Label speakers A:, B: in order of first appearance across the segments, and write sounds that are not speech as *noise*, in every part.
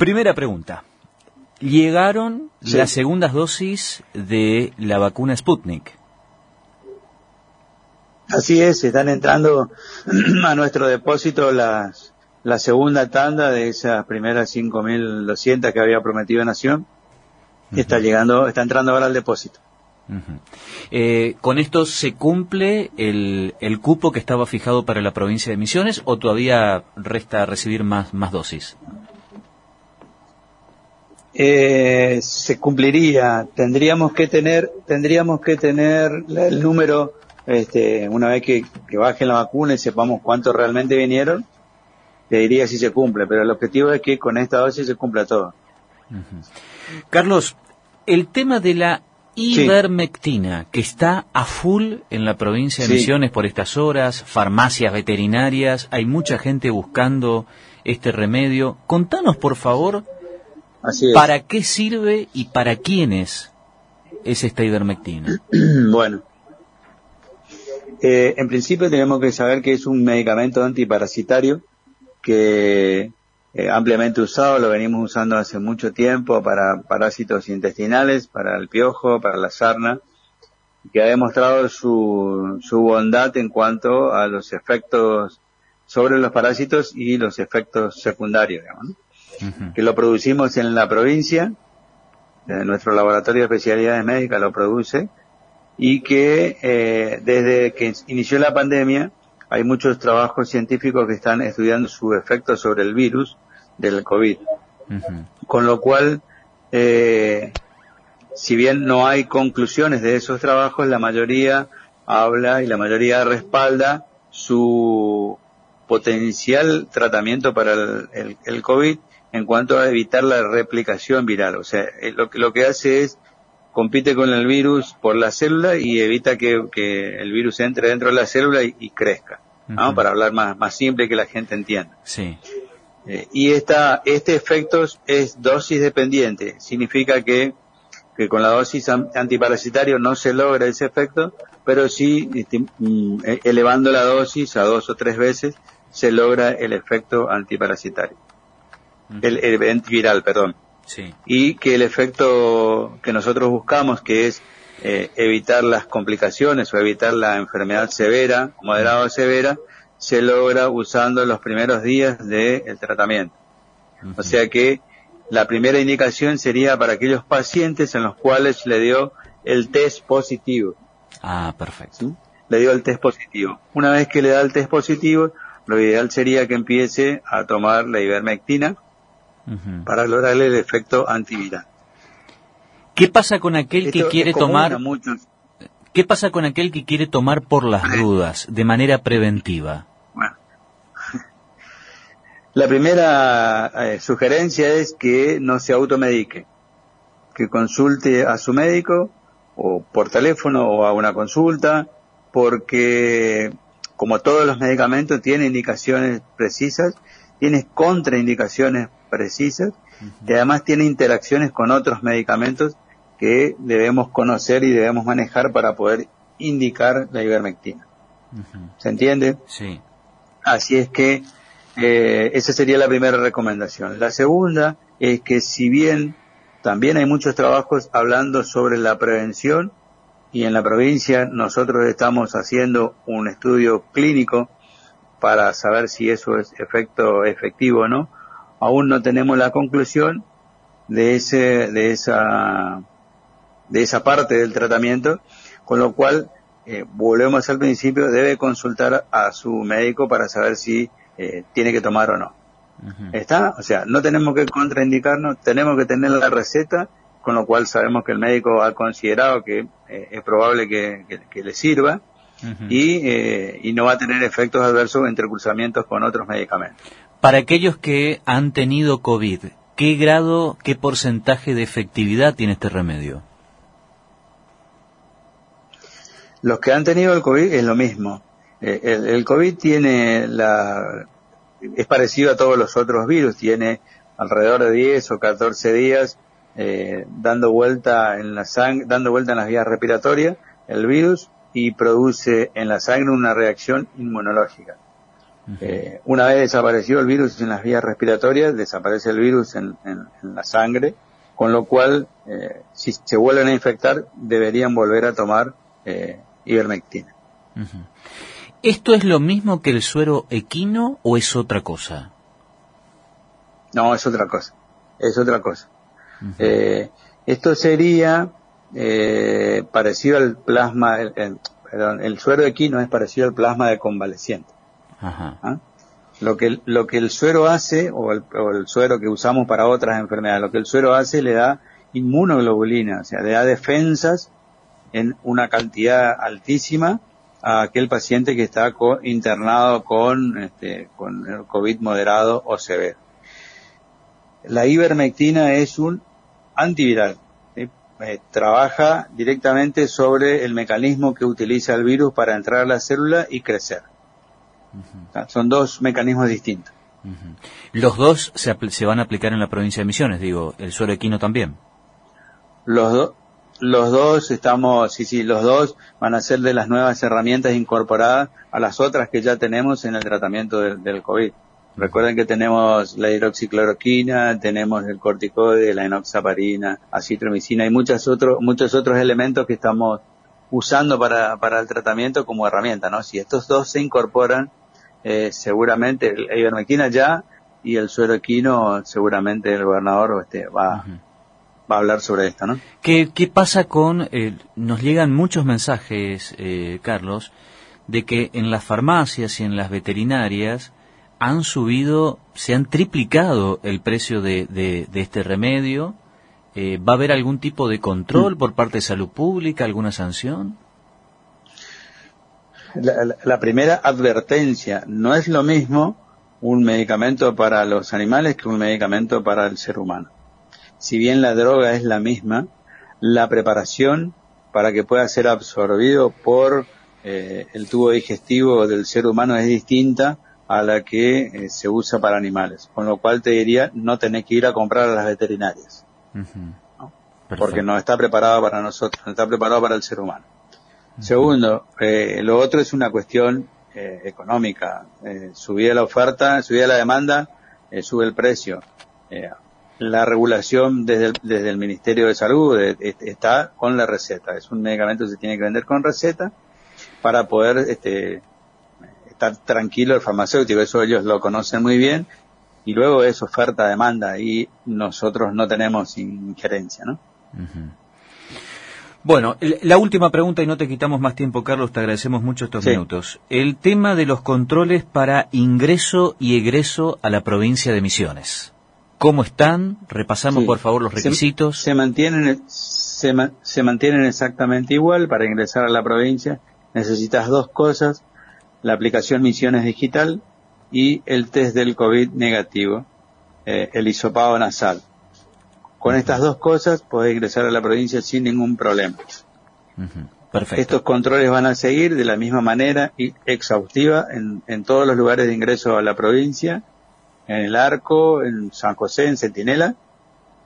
A: Primera pregunta. Llegaron las segundas dosis de la vacuna Sputnik.
B: Así es, están entrando *clears throat* a nuestro depósito las, la segunda tanda de esas primeras 5.200 que había prometido Nación. Está llegando, está entrando ahora al depósito.
A: Eh, ¿Con esto se cumple el, el, cupo que estaba fijado para la provincia de Misiones o todavía resta recibir más, más dosis?
B: Eh, se cumpliría. Tendríamos que tener, tendríamos que tener el número, este, una vez que, que bajen la vacuna y sepamos cuántos realmente vinieron, te diría si se cumple, pero el objetivo es que con esta dosis se cumpla todo.
A: Carlos, el tema de la ivermectina, que está a full en la provincia de Misiones por estas horas, farmacias veterinarias, hay mucha gente buscando este remedio. Contanos, por favor, para qué sirve y para quiénes es esta ivermectina. *clears throat*
B: bueno, eh, en principio tenemos que saber que es un medicamento antiparasitario que eh, ampliamente usado, lo venimos usando hace mucho tiempo para parásitos intestinales, para el piojo, para la sarna, que ha demostrado su, su bondad en cuanto a los efectos sobre los parásitos y los efectos secundarios, digamos, que lo producimos en la provincia, nuestro laboratorio de especialidades médicas lo produce, y que eh, desde que inició la pandemia hay muchos trabajos científicos que están estudiando su efecto sobre el virus del COVID. Con lo cual, eh, si bien no hay conclusiones de esos trabajos, la mayoría habla y la mayoría respalda su potencial tratamiento para el, el, COVID en cuanto a evitar la replicación viral. O sea, eh, lo, lo que hace es compite con el virus por la célula y evita que, el virus entre dentro de la célula y, crezca, Para hablar más, más simple que la gente entienda.
A: Sí.
B: Eh, y esta, este efecto es dosis dependiente. Significa que, que con la dosis antiparasitario no se logra ese efecto, pero sí este, mm, e, elevando la dosis a dos o tres veces se logra el efecto antiparasitario. el, el, antiviral, perdón. Y que el efecto que nosotros buscamos, que es eh, evitar las complicaciones o evitar la enfermedad severa, moderada o severa, se logra usando los primeros días del tratamiento. O sea que la primera indicación sería para aquellos pacientes en los cuales le dio el test positivo.
A: Ah, perfecto.
B: Le dio el test positivo. Una vez que le da el test positivo, lo ideal sería que empiece a tomar la ivermectina, para lograrle el efecto antiviral.
A: ¿Qué pasa con aquel que quiere tomar? ¿Qué pasa con aquel que quiere tomar por las *laughs* dudas, de manera preventiva? Bueno, *laughs*
B: la primera eh, sugerencia es que no se automedique, que consulte a su médico o por teléfono o a una consulta, porque como todos los medicamentos tiene indicaciones precisas, tiene contraindicaciones precisas y además tiene interacciones con otros medicamentos que debemos conocer y debemos manejar para poder indicar la ivermectina. ¿Se entiende?
A: Sí.
B: Así es que eh, esa sería la primera recomendación. La segunda es que si bien también hay muchos trabajos hablando sobre la prevención y en la provincia nosotros estamos haciendo un estudio clínico para saber si eso es efecto efectivo o no, aún no tenemos la conclusión de ese, de esa, de esa parte del tratamiento, con lo cual, eh, volvemos al principio, debe consultar a su médico para saber si eh, tiene que tomar o no. ¿Está? O sea, no tenemos que contraindicarnos, tenemos que tener la receta, con lo cual sabemos que el médico ha considerado que eh, es probable que, le sirva y, y no va a tener efectos adversos entre cruzamientos con otros medicamentos.
A: Para aquellos que han tenido COVID, ¿qué grado, qué porcentaje de efectividad tiene este remedio?
B: Los que han tenido el COVID es lo mismo. Eh, el, COVID tiene la, es parecido a todos los otros virus, tiene alrededor de 10 o 14 días eh, dando vuelta en la sangre, dando vuelta en las vías respiratorias el virus y produce en la sangre una reacción inmunológica. Eh, una vez desaparecido el virus en las vías respiratorias, desaparece el virus en, la sangre, con lo cual, eh, si se vuelven a infectar, deberían volver a tomar eh, ivermectina.
A: ¿Esto es lo mismo que el suero equino o es otra cosa?
B: No, es otra cosa. Es otra cosa. Esto sería parecido al plasma, perdón, el suero equino es parecido al plasma de convaleciente. ¿Ah? Lo que, lo que el suero hace, o el, suero que usamos para otras enfermedades, lo que el suero hace le da inmunoglobulina, o sea, le da defensas en una cantidad altísima a aquel paciente que está internado con, este, con el COVID moderado o severo. La ivermectina es un antiviral. Eh, trabaja directamente sobre el mecanismo que utiliza el virus para entrar a la célula y crecer. Son dos mecanismos distintos.
A: Los dos se, se, van a aplicar en la provincia de Misiones, digo, el suero equino también.
B: Los, los dos estamos, sí, sí, los dos van a ser de las nuevas herramientas incorporadas a las otras que ya tenemos en el tratamiento del, COVID. Recuerden que tenemos la hidroxicloroquina, tenemos el corticoide, la enoxaparina, acitromicina y muchos otros, muchos otros elementos que estamos usando para, para el tratamiento como herramienta, ¿no? Si estos dos se incorporan eh, seguramente el ivermectina ya y el suero equino seguramente el gobernador este, va, va a hablar sobre esto, ¿no?
A: ¿Qué, qué pasa con, eh, nos llegan muchos mensajes, eh, Carlos, de que en las farmacias y en las veterinarias han subido, se han triplicado el precio de, este remedio. ¿Va a haber algún tipo de control por parte de salud pública, alguna sanción?
B: la, primera advertencia, no es lo mismo un medicamento para los animales que un medicamento para el ser humano. Si bien la droga es la misma, la preparación para que pueda ser absorbido por eh, el tubo digestivo del ser humano es distinta a la que eh, se usa para animales. Con lo cual te diría, no tenés que ir a comprar a las veterinarias. Porque no está preparado para nosotros, no está preparado para el ser humano. Segundo, eh, lo otro es una cuestión eh, económica. Eh, subida la oferta, subida la demanda, eh, sube el precio. La regulación desde el, desde el Ministerio de Salud está con la receta. Es un medicamento que se tiene que vender con receta para poder este, estar tranquilo el farmacéutico. Eso ellos lo conocen muy bien. Y luego es oferta-demanda y nosotros no tenemos injerencia, ¿no?
A: Bueno, la última pregunta y no te quitamos más tiempo, Carlos, te agradecemos mucho estos minutos. El tema de los controles para ingreso y egreso a la provincia de Misiones. ¿Cómo están? Repasamos por favor los requisitos.
B: Se, mantienen se, se mantienen exactamente igual para ingresar a la provincia. Necesitas dos cosas, la aplicación Misiones Digital y el test del COVID negativo, eh, el hisopado nasal. Con estas dos cosas podés ingresar a la provincia sin ningún problema. Perfecto. Estos controles van a seguir de la misma manera y exhaustiva en, en todos los lugares de ingreso a la provincia, en el Arco, en San José, en Centinela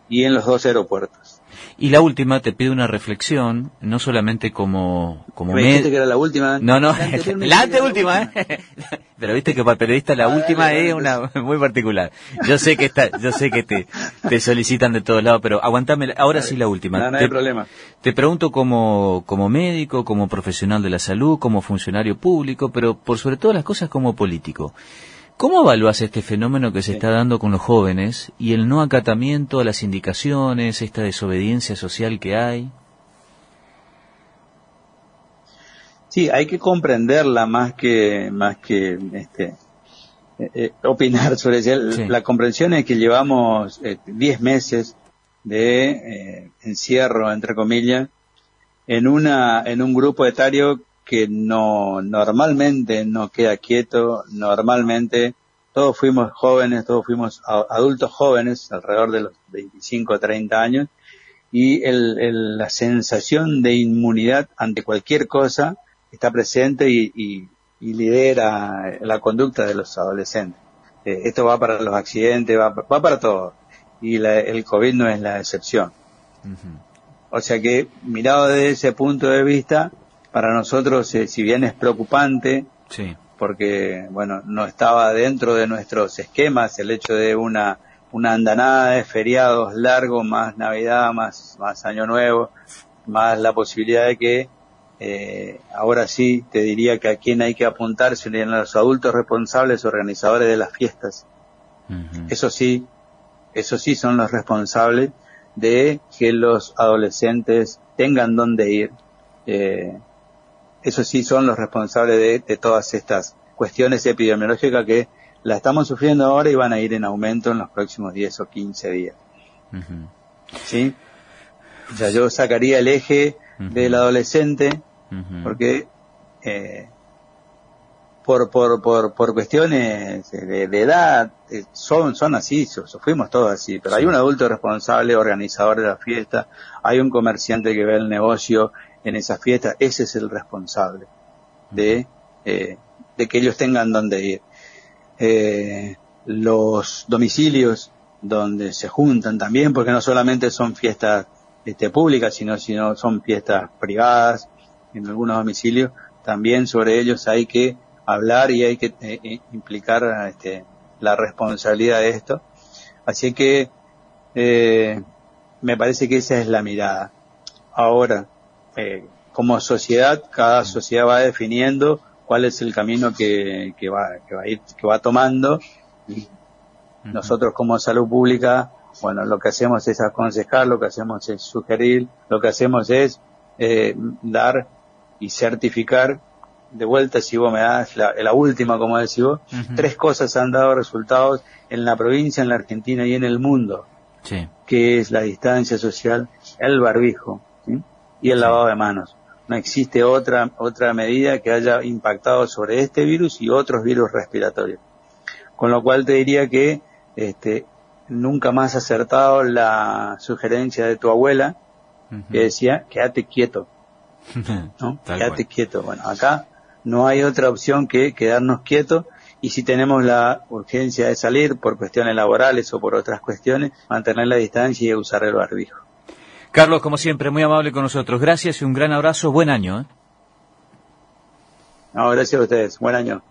B: y en los dos aeropuertos.
A: Y la última, te pido una reflexión, no solamente como... como
B: Me que era la última.
A: No, no, la anteúltima, ¿eh? *laughs* Pero viste que para periodista la última es una muy particular. Yo sé que está, yo sé que te, te solicitan de todos lados, pero aguantame, ahora sí la última.
B: No, no hay problema.
A: Te pregunto como, como médico, como profesional de la salud, como funcionario público, pero por sobre todas las cosas como político. ¿Cómo evalúas este fenómeno que se está dando con los jóvenes y el no acatamiento a las indicaciones, esta desobediencia social que hay?
B: Sí, hay que comprenderla más que más que este, eh, eh, opinar *laughs* sobre ella. La comprensión es que llevamos 10 eh, meses de encierro, entre comillas, en una en un grupo etario que no normalmente no queda quieto, normalmente todos fuimos jóvenes, todos fuimos adultos jóvenes, alrededor de los 25 o 30 años, y el, la sensación de inmunidad ante cualquier cosa está presente y, lidera la conducta de los adolescentes. Eh, esto va para los accidentes, va, para todo, y el COVID no es la excepción. O sea que, mirado desde ese punto de vista, para nosotros, eh, si bien es preocupante, porque, bueno, no estaba dentro de nuestros esquemas el hecho de una, una andanada de feriados largos, más Navidad, más, más Año Nuevo, más la posibilidad de que eh, ahora sí te diría que a quién hay que apuntar serían los adultos responsables, organizadores de las fiestas. Eso sí, eso sí son los responsables de que los adolescentes tengan dónde ir. Eh, eso sí son los responsables de, todas estas cuestiones epidemiológicas que la estamos sufriendo ahora y van a ir en aumento en los próximos 10 o 15 días. ¿Sí? O sea, yo sacaría el eje del adolescente porque eh, por, por, por, por cuestiones de, edad, eh, son, son así, fuimos todos así, pero hay un adulto responsable, organizador de la fiesta, hay un comerciante que ve el negocio en esa fiesta, ese es el responsable de, eh, de que ellos tengan donde ir. Eh, los domicilios donde se juntan también, porque no solamente son fiestas este, públicas, sino, sino son fiestas privadas en algunos domicilios, también sobre ellos hay que hablar y hay que eh, eh, implicar este, la responsabilidad de esto. Así que eh, me parece que esa es la mirada. Ahora, como sociedad, cada sociedad va definiendo cuál es el camino que, que, va, que va a ir, que va tomando. nosotros como salud pública, bueno, lo que hacemos es aconsejar, lo que hacemos es sugerir, lo que hacemos es dar y certificar. De vuelta, si vos me das la, última, como decís vos, tres cosas han dado resultados en la provincia, en la Argentina y en el mundo, que es la distancia social, el barbijo y el lavado de manos. No existe otra, otra medida que haya impactado sobre este virus y otros virus respiratorios. Con lo cual te diría que este, nunca más acertado la sugerencia de tu abuela, que decía, quédate quieto. *laughs* ¿no? Quédate quieto. Bueno, acá no hay otra opción que quedarnos quietos y si tenemos la urgencia de salir por cuestiones laborales o por otras cuestiones, mantener la distancia y usar el barbijo.
A: Carlos, como siempre, muy amable con nosotros. Gracias y un gran abrazo. Buen año. ¿eh?
B: No, gracias a ustedes. Buen año.